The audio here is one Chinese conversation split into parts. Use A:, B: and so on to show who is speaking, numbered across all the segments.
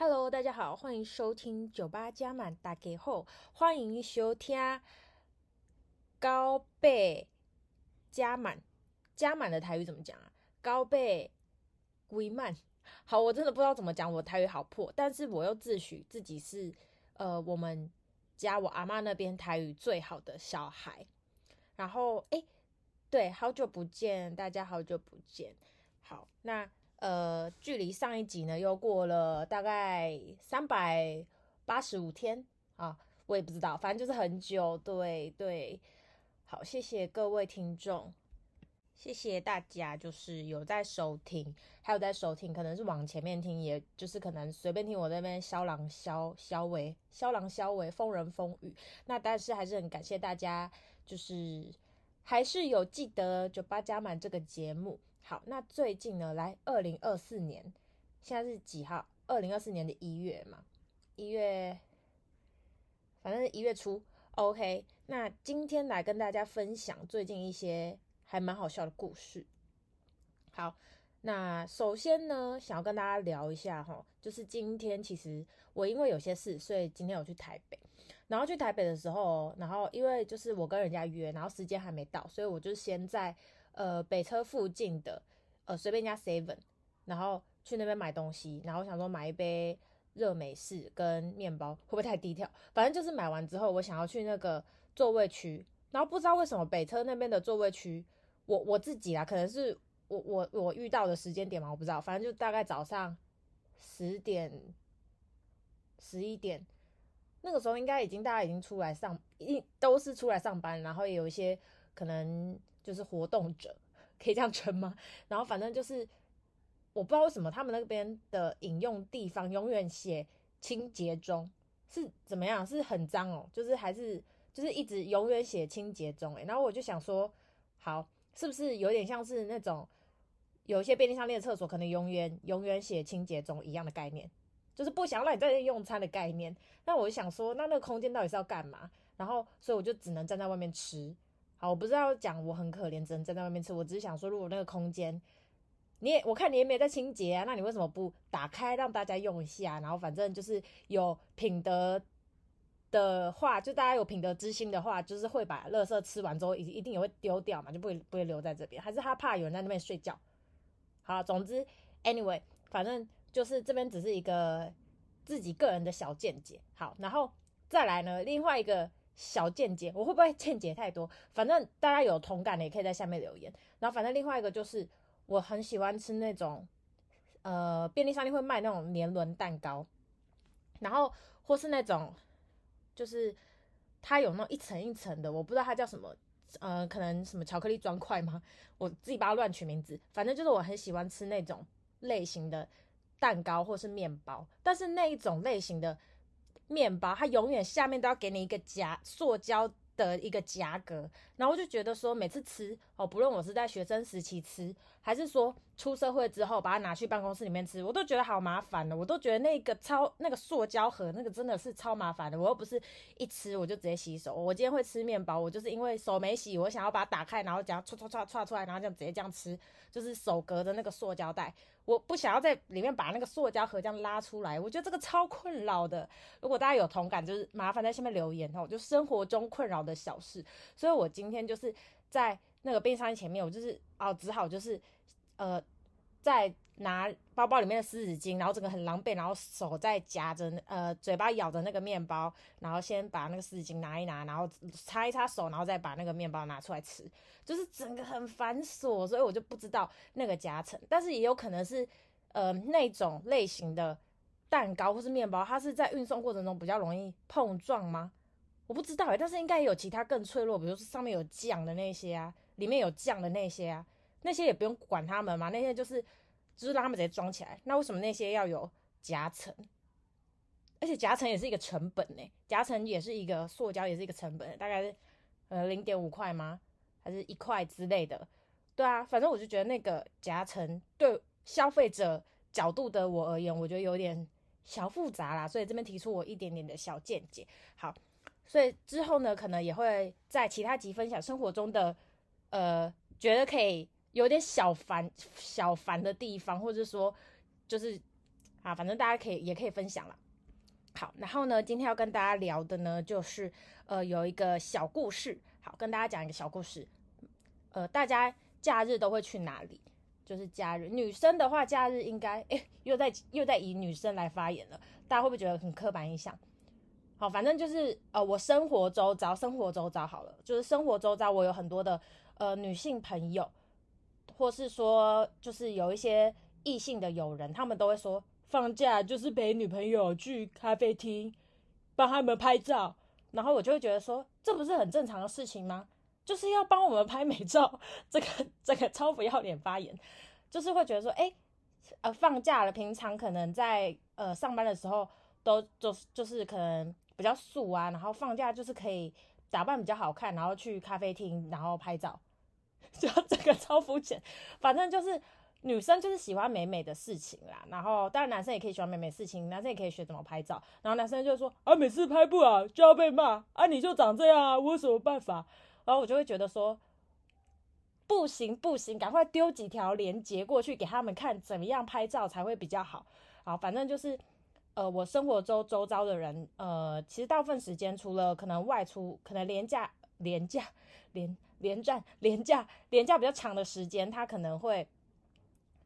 A: Hello，大家好，欢迎收听酒吧加满大家好，欢迎收听高倍加满加满的台语怎么讲啊？高倍归满。好，我真的不知道怎么讲，我台语好破，但是我又自诩自己是呃我们家我阿妈那边台语最好的小孩。然后哎，对，好久不见，大家好久不见。好，那。呃，距离上一集呢，又过了大概三百八十五天啊，我也不知道，反正就是很久。对对，好，谢谢各位听众，谢谢大家，就是有在收听，还有在收听，可能是往前面听，也就是可能随便听我那边萧郎萧萧维萧郎萧维疯人疯语，那但是还是很感谢大家，就是还是有记得酒吧加满这个节目。好，那最近呢，来二零二四年，现在是几号？二零二四年的一月嘛，一月，反正一月初。OK，那今天来跟大家分享最近一些还蛮好笑的故事。好，那首先呢，想要跟大家聊一下哈，就是今天其实我因为有些事，所以今天我去台北。然后去台北的时候，然后因为就是我跟人家约，然后时间还没到，所以我就先在。呃，北车附近的呃随便一家 seven，然后去那边买东西，然后想说买一杯热美式跟面包，会不会太低调？反正就是买完之后，我想要去那个座位区，然后不知道为什么北车那边的座位区，我我自己啦，可能是我我我遇到的时间点嘛，我不知道，反正就大概早上十点十一点，那个时候应该已经大家已经出来上，一都是出来上班，然后也有一些可能。就是活动者，可以这样称吗？然后反正就是，我不知道为什么他们那边的饮用地方永远写清洁中，是怎么样？是很脏哦，就是还是就是一直永远写清洁中诶，然后我就想说，好，是不是有点像是那种有一些便利商店的厕所可能永远永远写清洁中一样的概念，就是不想让你在这用餐的概念。那我就想说，那那个空间到底是要干嘛？然后所以我就只能站在外面吃。好，我不是要讲我很可怜，只能站在外面吃。我只是想说，如果那个空间，你也我看你也没在清洁啊，那你为什么不打开让大家用一下？然后反正就是有品德的话，就大家有品德之心的话，就是会把垃圾吃完之后一一定也会丢掉嘛，就不会不会留在这边。还是他怕有人在那边睡觉？好，总之，anyway，反正就是这边只是一个自己个人的小见解。好，然后再来呢，另外一个。小见解，我会不会见解太多？反正大家有同感的也可以在下面留言。然后反正另外一个就是，我很喜欢吃那种，呃，便利商店会卖那种年轮蛋糕，然后或是那种，就是它有那种一层一层的，我不知道它叫什么，呃，可能什么巧克力砖块吗？我自己把它乱取名字。反正就是我很喜欢吃那种类型的蛋糕或是面包，但是那一种类型的。面包，它永远下面都要给你一个夹，塑胶的一个夹格，然后我就觉得说，每次吃哦，不论我是在学生时期吃，还是说出社会之后把它拿去办公室里面吃，我都觉得好麻烦的，我都觉得那个超那个塑胶盒那个真的是超麻烦的，我又不是一吃我就直接洗手，我今天会吃面包，我就是因为手没洗，我想要把它打开，然后这样唰唰唰唰出来，然后这样直接这样吃，就是手隔着那个塑胶袋。我不想要在里面把那个塑胶盒这样拉出来，我觉得这个超困扰的。如果大家有同感，就是麻烦在下面留言哦。就生活中困扰的小事，所以我今天就是在那个冰箱前面，我就是哦，只好就是呃，在拿包包里面的湿纸巾，然后整个很狼狈，然后手在夹着呃，嘴巴咬着那个面包，然后先把那个湿纸巾拿一拿，然后擦一擦手，然后再把那个面包拿出来吃。就是整个很繁琐，所以我就不知道那个夹层，但是也有可能是，呃，那种类型的蛋糕或是面包，它是在运送过程中比较容易碰撞吗？我不知道哎，但是应该有其他更脆弱，比如说上面有酱的那些啊，里面有酱的那些啊，那些也不用管它们嘛，那些就是就是让他们直接装起来。那为什么那些要有夹层？而且夹层也是一个成本呢，夹层也是一个塑胶，也是一个成本，大概是呃零点五块吗？还是一块之类的，对啊，反正我就觉得那个夹层对消费者角度的我而言，我觉得有点小复杂啦，所以这边提出我一点点的小见解。好，所以之后呢，可能也会在其他集分享生活中的，呃，觉得可以有点小烦小烦的地方，或者说就是啊，反正大家可以也可以分享了。好，然后呢，今天要跟大家聊的呢，就是呃有一个小故事，好，跟大家讲一个小故事。呃，大家假日都会去哪里？就是假日，女生的话，假日应该诶，又在又在以女生来发言了，大家会不会觉得很刻板印象？好，反正就是呃，我生活周遭，生活周遭好了，就是生活周遭，我有很多的呃女性朋友，或是说就是有一些异性的友人，他们都会说，放假就是陪女朋友去咖啡厅帮他们拍照，然后我就会觉得说，这不是很正常的事情吗？就是要帮我们拍美照，这个这个超不要脸发言，就是会觉得说，哎，呃，放假了，平常可能在呃上班的时候都就是就是可能比较素啊，然后放假就是可以打扮比较好看，然后去咖啡厅，然后拍照，就这个超肤浅，反正就是女生就是喜欢美美的事情啦，然后当然男生也可以喜欢美美的事情，男生也可以学怎么拍照，然后男生就说啊，每次拍不好就要被骂啊，你就长这样啊，我有什么办法？然后我就会觉得说，不行不行，赶快丢几条链接过去给他们看，怎么样拍照才会比较好。好，反正就是，呃，我生活周周遭的人，呃，其实大部分时间除了可能外出，可能廉价廉价廉连战、连假、连假比较长的时间，他可能会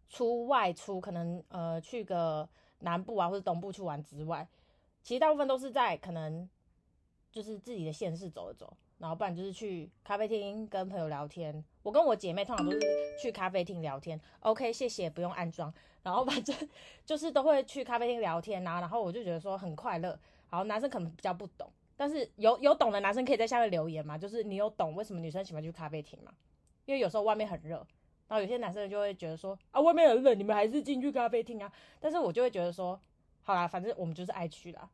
A: 出外出，可能呃去个南部啊或者东部去玩之外，其实大部分都是在可能就是自己的县市走一走。然后不然就是去咖啡厅跟朋友聊天。我跟我姐妹通常都是去咖啡厅聊天。OK，谢谢，不用安装。然后反正就是都会去咖啡厅聊天啊。然后我就觉得说很快乐。然后男生可能比较不懂，但是有有懂的男生可以在下面留言嘛？就是你有懂为什么女生喜欢去咖啡厅嘛？因为有时候外面很热，然后有些男生就会觉得说啊，外面很冷，你们还是进去咖啡厅啊。但是我就会觉得说，好啦，反正我们就是爱去啦，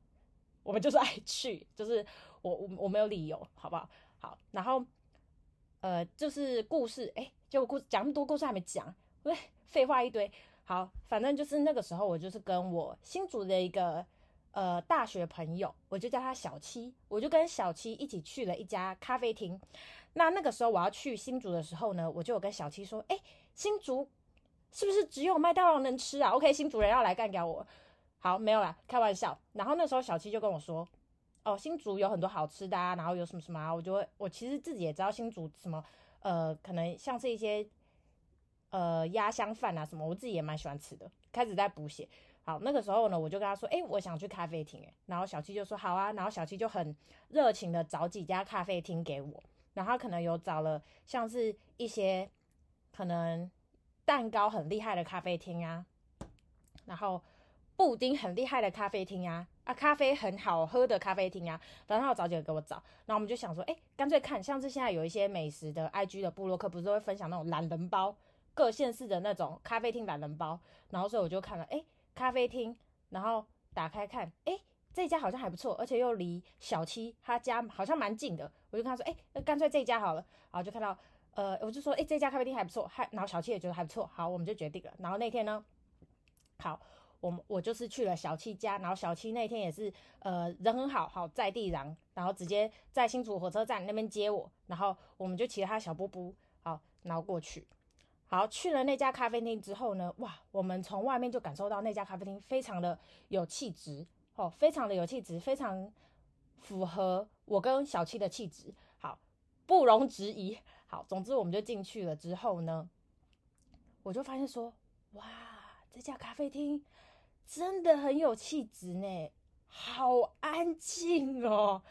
A: 我们就是爱去，就是。我我我没有理由，好不好？好，然后呃，就是故事，哎，结果故事讲那么多故事还没讲，喂，废话一堆。好，反正就是那个时候，我就是跟我新组的一个呃大学朋友，我就叫他小七，我就跟小七一起去了一家咖啡厅。那那个时候我要去新竹的时候呢，我就有跟小七说，哎，新竹是不是只有麦当劳能吃啊？OK，新竹人要来干掉我。好，没有啦，开玩笑。然后那时候小七就跟我说。哦，新竹有很多好吃的啊，然后有什么什么啊，我就会，我其实自己也知道新竹什么，呃，可能像是一些，呃，鸭香饭啊什么，我自己也蛮喜欢吃的。开始在补血，好，那个时候呢，我就跟他说，哎，我想去咖啡厅，哎，然后小七就说好啊，然后小七就很热情的找几家咖啡厅给我，然后他可能有找了像是一些可能蛋糕很厉害的咖啡厅啊，然后布丁很厉害的咖啡厅啊。啊，咖啡很好喝的咖啡厅啊，反正他找几个给我找，然后我们就想说，哎、干脆看，像是现在有一些美食的 IG 的部落客，不是会分享那种懒人包，各县市的那种咖啡厅懒人包，然后所以我就看了，哎、咖啡厅，然后打开看，哎、这家好像还不错，而且又离小七他家好像蛮近的，我就跟他说，哎、那干脆这家好了，然后就看到，呃，我就说，哎、这家咖啡厅还不错，还，然后小七也觉得还不错，好，我们就决定了，然后那天呢，好。我们我就是去了小七家，然后小七那天也是，呃，人很好，好在地壤，然后直接在新竹火车站那边接我，然后我们就骑着他小波波，好，然后过去，好，去了那家咖啡厅之后呢，哇，我们从外面就感受到那家咖啡厅非常的有气质，哦，非常的有气质，非常符合我跟小七的气质，好，不容置疑，好，总之我们就进去了之后呢，我就发现说，哇，这家咖啡厅。真的很有气质呢，好安静哦，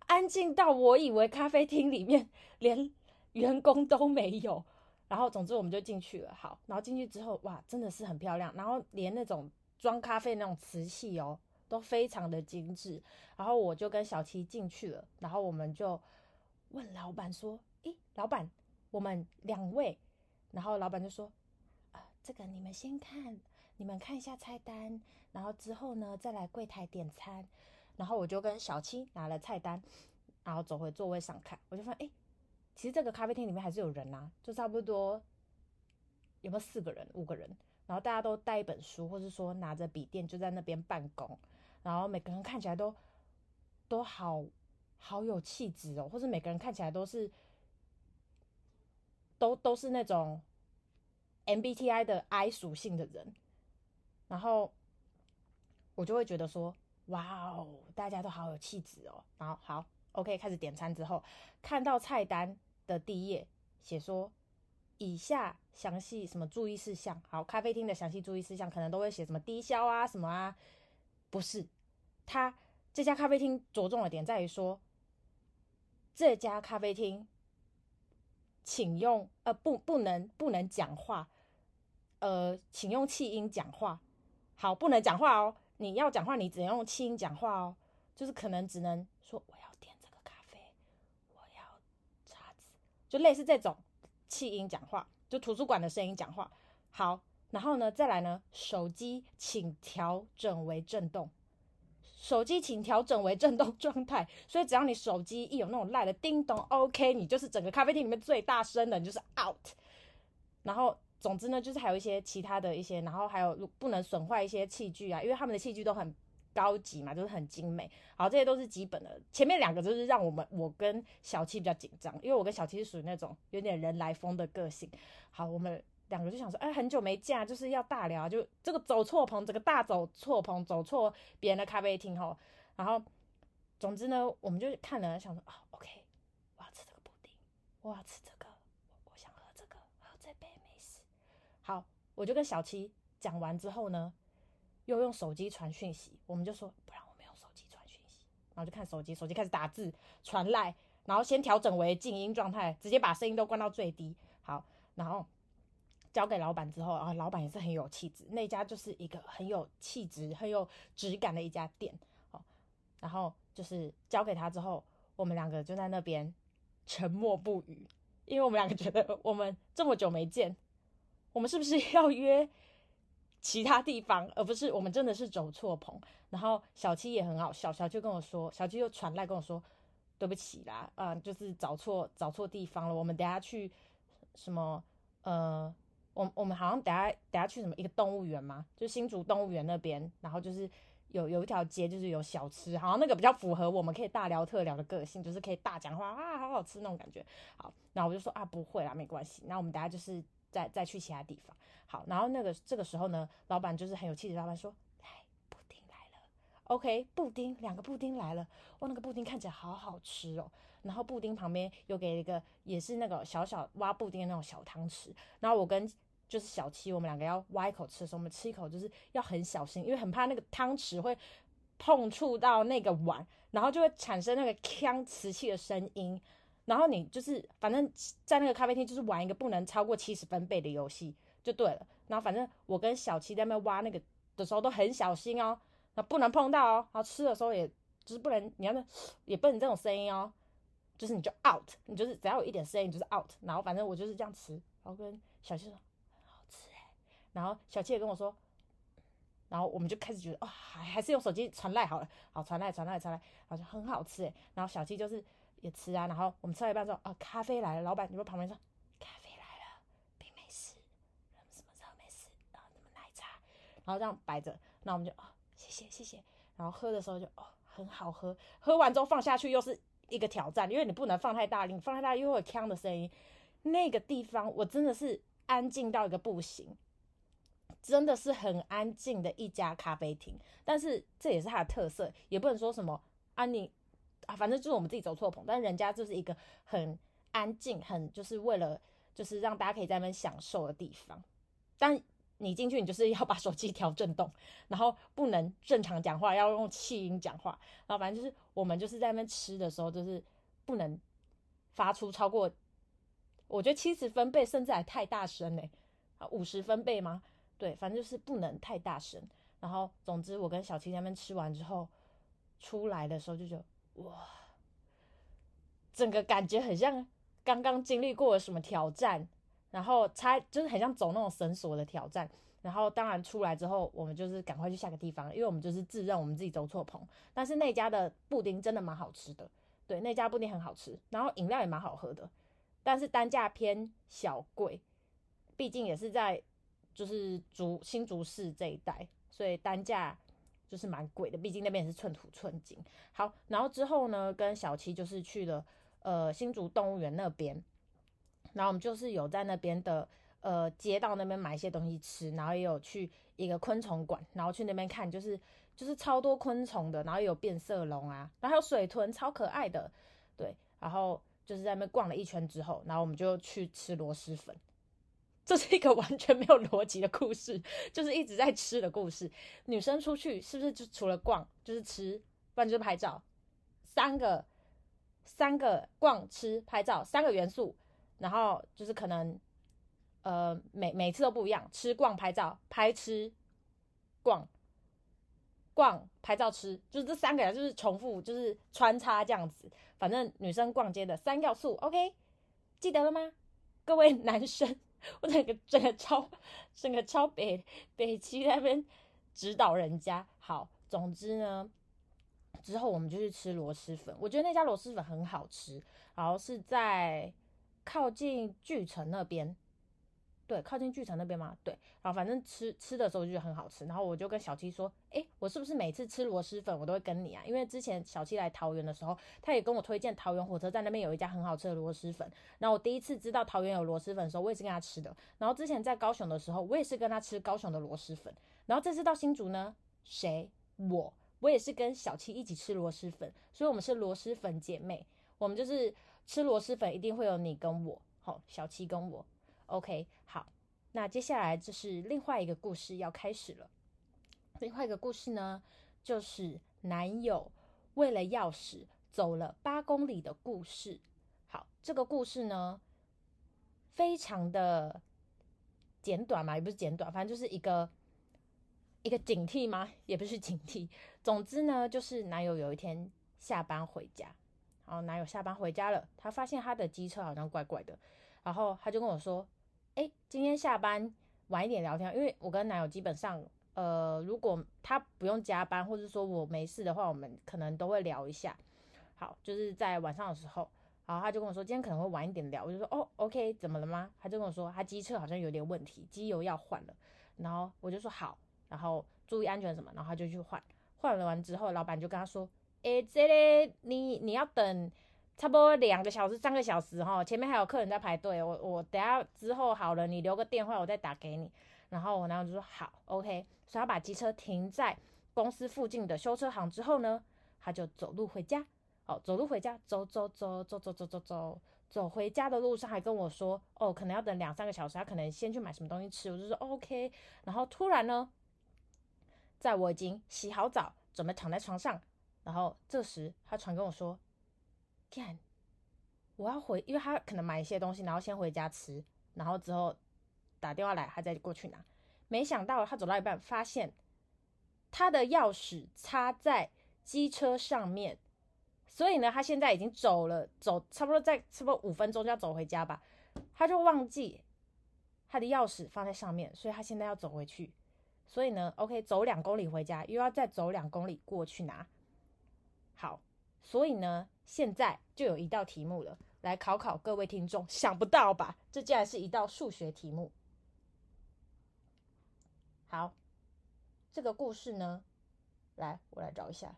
A: 安静到我以为咖啡厅里面连员工都没有。然后总之我们就进去了，好，然后进去之后哇，真的是很漂亮，然后连那种装咖啡那种瓷器哦，都非常的精致。然后我就跟小七进去了，然后我们就问老板说：“诶，老板，我们两位。”然后老板就说：“啊，这个你们先看。”你们看一下菜单，然后之后呢，再来柜台点餐。然后我就跟小七拿了菜单，然后走回座位上看，我就发现，哎，其实这个咖啡厅里面还是有人呐，就差不多有没有四个人、五个人，然后大家都带一本书，或是说拿着笔电就在那边办公，然后每个人看起来都都好好有气质哦，或是每个人看起来都是都都是那种 MBTI 的 I 属性的人。然后我就会觉得说，哇哦，大家都好有气质哦。然后好，OK，开始点餐之后，看到菜单的第一页写说，以下详细什么注意事项。好，咖啡厅的详细注意事项可能都会写什么低消啊什么啊，不是，他这家咖啡厅着重的点在于说，这家咖啡厅，请用呃不不能不能讲话，呃，请用气音讲话。好，不能讲话哦。你要讲话，你只能用气音讲话哦。就是可能只能说要点这个咖啡，我要叉子，就类似这种气音讲话，就图书馆的声音讲话。好，然后呢，再来呢，手机请调整为震动，手机请调整为震动状态。所以只要你手机一有那种赖的叮咚，OK，你就是整个咖啡厅里面最大声的，你就是 out。然后。总之呢，就是还有一些其他的一些，然后还有不能损坏一些器具啊，因为他们的器具都很高级嘛，就是很精美。好，这些都是基本的。前面两个就是让我们我跟小七比较紧张，因为我跟小七是属于那种有点人来疯的个性。好，我们两个就想说，哎，很久没见，就是要大聊，就这个走错棚，这个大走错棚，走错别人的咖啡厅哈。然后，总之呢，我们就看了，想说啊，OK，我要吃这个布丁，我要吃这个我想喝这个喝这杯美式。好，我就跟小七讲完之后呢，又用手机传讯息，我们就说，不然我们用手机传讯息，然后就看手机，手机开始打字传赖，然后先调整为静音状态，直接把声音都关到最低。好，然后交给老板之后，啊老板也是很有气质，那家就是一个很有气质、很有质感的一家店。好，然后就是交给他之后，我们两个就在那边沉默不语，因为我们两个觉得我们这么久没见。我们是不是要约其他地方，而不是我们真的是走错棚？然后小七也很好笑，小七跟我说，小七又传来跟我说，对不起啦，啊、呃，就是找错找错地方了。我们等下去什么？呃，我我们好像等下等下去什么一个动物园嘛，就新竹动物园那边，然后就是有有一条街，就是有小吃，好像那个比较符合我们可以大聊特聊的个性，就是可以大讲话啊，好好吃那种感觉。好，然后我就说啊，不会啦，没关系。那我们等下就是。再再去其他地方，好，然后那个这个时候呢，老板就是很有气质，老板说：“来，布丁来了，OK，布丁，两个布丁来了，哇，那个布丁看起来好好吃哦。然后布丁旁边又给了一个，也是那个小小挖布丁的那种小汤匙。然后我跟就是小七，我们两个要挖一口吃的时候，我们吃一口就是要很小心，因为很怕那个汤匙会碰触到那个碗，然后就会产生那个呛瓷器的声音。”然后你就是反正在那个咖啡厅就是玩一个不能超过七十分贝的游戏就对了。然后反正我跟小七在那边挖那个的时候都很小心哦，那不能碰到哦。然后吃的时候也就是不能，你要那也不能这种声音哦，就是你就 out，你就是只要有一点声音就是 out。然后反正我就是这样吃，然后跟小七说好吃哎，然后小七也跟我说，然后我们就开始觉得哦，还还是用手机传赖好了，好传赖传赖传赖，然后就很好吃哎。然后小七就是。也吃啊，然后我们吃到一半说，哦，咖啡来了，老板你们旁边说，咖啡来了，冰美式，什么热美式，然后什么奶茶，然后这样摆着，那我们就哦，谢谢谢谢，然后喝的时候就哦很好喝，喝完之后放下去又是一个挑战，因为你不能放太大力，你放太大又会有锵的声音。那个地方我真的是安静到一个不行，真的是很安静的一家咖啡厅，但是这也是它的特色，也不能说什么啊你。啊，反正就是我们自己走错棚，但是人家就是一个很安静、很就是为了就是让大家可以在那边享受的地方。但你进去，你就是要把手机调震动，然后不能正常讲话，要用气音讲话。然后反正就是我们就是在那边吃的时候，就是不能发出超过，我觉得七十分贝甚至还太大声嘞，啊，五十分贝吗？对，反正就是不能太大声。然后总之，我跟小七在那边吃完之后出来的时候就觉得。哇，整个感觉很像刚刚经历过了什么挑战，然后才就是很像走那种绳索的挑战。然后当然出来之后，我们就是赶快去下个地方，因为我们就是自认我们自己走错棚。但是那家的布丁真的蛮好吃的，对，那家布丁很好吃，然后饮料也蛮好喝的，但是单价偏小贵，毕竟也是在就是竹新竹市这一带，所以单价。就是蛮贵的，毕竟那边也是寸土寸金。好，然后之后呢，跟小七就是去了呃新竹动物园那边，然后我们就是有在那边的呃街道那边买一些东西吃，然后也有去一个昆虫馆，然后去那边看，就是就是超多昆虫的，然后也有变色龙啊，然后还有水豚，超可爱的。对，然后就是在那边逛了一圈之后，然后我们就去吃螺蛳粉。这是一个完全没有逻辑的故事，就是一直在吃的故事。女生出去是不是就除了逛就是吃，不然就是拍照？三个，三个逛吃拍照三个元素，然后就是可能，呃，每每次都不一样，吃逛拍照，拍吃逛，逛拍照吃，就是这三个人就是重复，就是穿插这样子。反正女生逛街的三要素，OK，记得了吗？各位男生。我整个整个超整个超北北区那边指导人家。好，总之呢，之后我们就去吃螺蛳粉。我觉得那家螺蛳粉很好吃，然后是在靠近巨城那边。对，靠近巨城那边吗？对，然后反正吃吃的时候就觉得很好吃，然后我就跟小七说，哎，我是不是每次吃螺蛳粉我都会跟你啊？因为之前小七来桃园的时候，他也跟我推荐桃园火车站那边有一家很好吃的螺蛳粉。然后我第一次知道桃园有螺蛳粉的时候，我也是跟他吃的。然后之前在高雄的时候，我也是跟他吃高雄的螺蛳粉。然后这次到新竹呢，谁？我，我也是跟小七一起吃螺蛳粉，所以我们是螺蛳粉姐妹。我们就是吃螺蛳粉一定会有你跟我，好，小七跟我，OK，好。那接下来就是另外一个故事要开始了。另外一个故事呢，就是男友为了钥匙走了八公里的故事。好，这个故事呢，非常的简短嘛，也不是简短，反正就是一个一个警惕吗？也不是警惕。总之呢，就是男友有一天下班回家，然后男友下班回家了，他发现他的机车好像怪怪的，然后他就跟我说。哎，今天下班晚一点聊天，因为我跟男友基本上，呃，如果他不用加班，或者说我没事的话，我们可能都会聊一下。好，就是在晚上的时候，然后他就跟我说，今天可能会晚一点聊，我就说，哦，OK，怎么了吗？他就跟我说，他机车好像有点问题，机油要换了。然后我就说好，然后注意安全什么，然后他就去换。换了完之后，老板就跟他说，哎，这里你你要等。差不多两个小时、三个小时哈，前面还有客人在排队。我我等下之后好了，你留个电话，我再打给你。然后我男友就说好，OK。所以他把机车停在公司附近的修车行之后呢，他就走路回家。哦，走路回家，走走走走走走走走，走回家的路上还跟我说，哦，可能要等两三个小时，他可能先去买什么东西吃。我就说 OK。然后突然呢，在我已经洗好澡，准备躺在床上，然后这时他传跟我说。看，我要回，因为他可能买一些东西，然后先回家吃，然后之后打电话来，他再过去拿。没想到他走到一半，发现他的钥匙插在机车上面，所以呢，他现在已经走了，走差不多再差不多五分钟就要走回家吧，他就忘记他的钥匙放在上面，所以他现在要走回去。所以呢，OK，走两公里回家，又要再走两公里过去拿。好。所以呢，现在就有一道题目了，来考考各位听众，想不到吧？这竟然是一道数学题目。好，这个故事呢，来，我来找一下，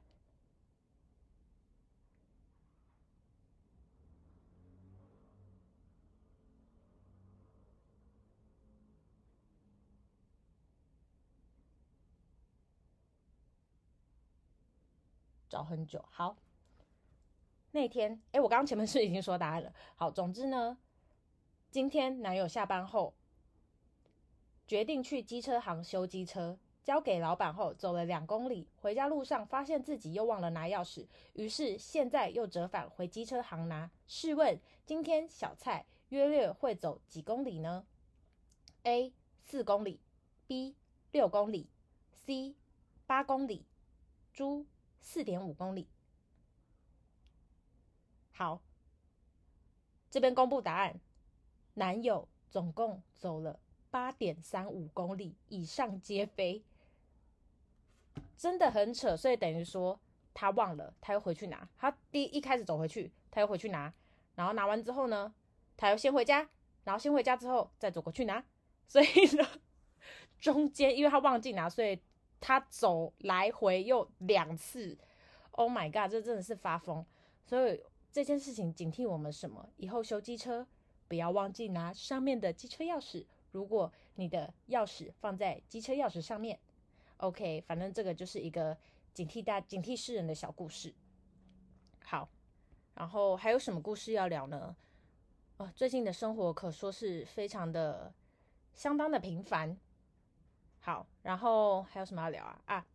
A: 找很久，好。那天，哎，我刚刚前面 是已经说答案了。好，总之呢，今天男友下班后决定去机车行修机车，交给老板后走了两公里，回家路上发现自己又忘了拿钥匙，于是现在又折返回机车行拿。试问今天小蔡约略会走几公里呢？A 四公里，B 六公里，C 八公里，猪四点五公里。好，这边公布答案。男友总共走了八点三五公里，以上皆非，真的很扯。所以等于说他忘了，他又回去拿。他第一,开始走回去，他又回去拿，然后拿完之后呢，他又先回家，然后先回家之后再走过去拿。所以呢，中间因为他忘记拿，所以他走来回又两次。Oh my god，这真的是发疯。所以。这件事情警惕我们什么？以后修机车不要忘记拿上面的机车钥匙。如果你的钥匙放在机车钥匙上面 OK，反正这个就是一个警惕大警惕世人的小故事。好，然后还有什么故事要聊呢？哦，最近的生活可说是非常的相当的平凡。好，然后还有什么要聊啊？啊，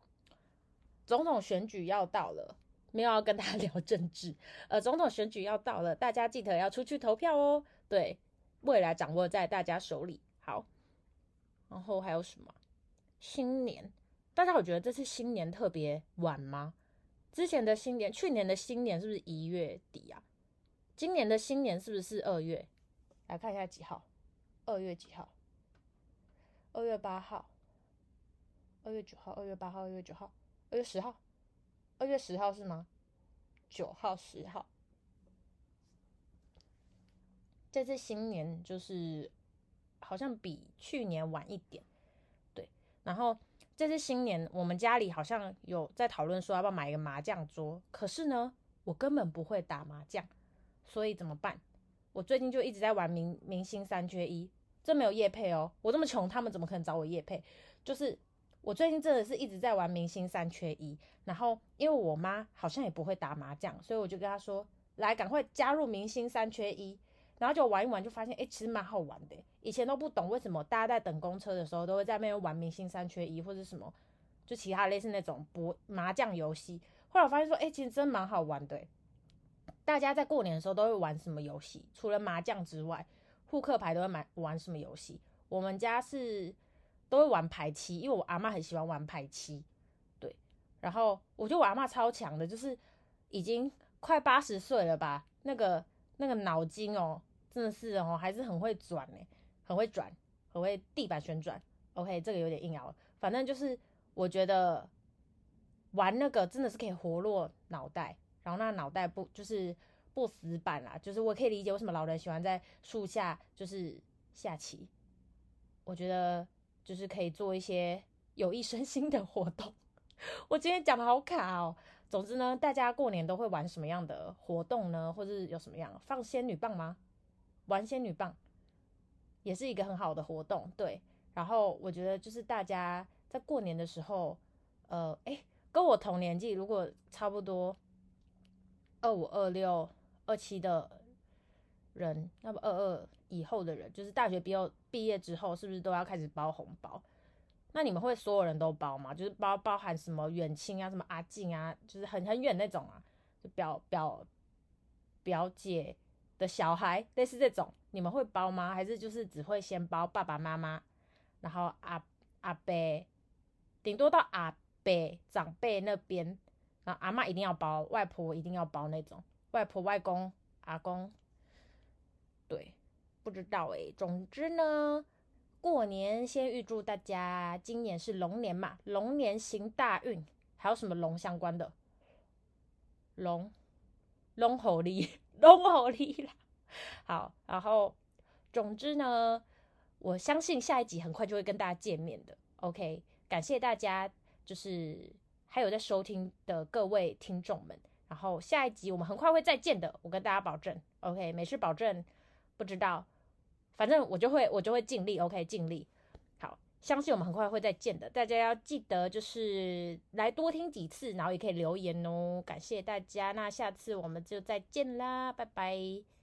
A: 总统选举要到了。没有要跟大家 聊政治，呃，总统选举要到了，大家记得要出去投票哦。对，未来掌握在大家手里。好，然后还有什么？新年，大家有觉得这次新年特别晚吗？之前的新年，去年的新年是不是一月底啊？今年的新年是不是二月？来看一下几号？二月几号？二月八号？二月九号？二月八号？二月九号？二月十号？二月十号是吗？九号、十号，这次新年就是好像比去年晚一点，对。然后这次新年，我们家里好像有在讨论说要不要买一个麻将桌，可是呢，我根本不会打麻将，所以怎么办？我最近就一直在玩明明星三缺一，这没有业配哦，我这么穷，他们怎么可能找我业配？就是。我最近真的是一直在玩明星三缺一，然后因为我妈好像也不会打麻将，所以我就跟她说：“来，赶快加入明星三缺一。”然后就玩一玩，就发现哎、其实蛮好玩的。以前都不懂为什么大家在等公车的时候都会在那边玩明星三缺一或者什么，就其他类似那种博麻将游戏。后来我发现说，哎、其实真蛮好玩的。大家在过年的时候都会玩什么游戏？除了麻将之外，扑克牌都会买玩什么游戏？我们家是。都会玩牌七，因为我阿妈很喜欢玩牌七，对。然后我觉得我阿妈超强的，就是已经快八十岁了吧，那个那个脑筋哦，真的是哦，还是很会转呢，很会转，很会地板旋转。OK，这个有点硬拗，反正就是我觉得玩那个真的是可以活络脑袋，然后那脑袋不就是不死板啦，就是我可以理解为什么老人喜欢在树下就是下棋，我觉得。就是可以做一些有益身心的活动。我今天讲的好卡哦。总之呢，大家过年都会玩什么样的活动呢？或者是有什么样放仙女棒吗？玩仙女棒也是一个很好的活动，对。然后我觉得就是大家在过年的时候，呃，诶，跟我同年纪，如果差不多二五、二六、二七的人，那么二二。以后的人，就是大学毕业毕业之后，是不是都要开始包红包？那你们会所有人都包吗？就是包包含什么远亲啊，什么阿静啊，就是很很远那种啊，就表表表姐的小孩，类似这种，你们会包吗？还是就是只会先包爸爸妈妈，然后阿阿伯，顶多到阿伯长辈那边，然后阿妈一定要包，外婆一定要包那种，外婆外公阿公，对。不知道哎，总之呢，过年先预祝大家今年是龙年嘛，龙年行大运。还有什么龙相关的？龙龙猴力，龙猴力啦。好，然后总之呢，我相信下一集很快就会跟大家见面的。OK，感谢大家，就是还有在收听的各位听众们。然后下一集我们很快会再见的，我跟大家保证。OK，没事保证，不知道。反正我就会，我就会尽力，OK，尽力。好，相信我们很快会再见的。大家要记得，就是来多听几次，然后也可以留言哦。感谢大家，那下次我们就再见啦，拜拜。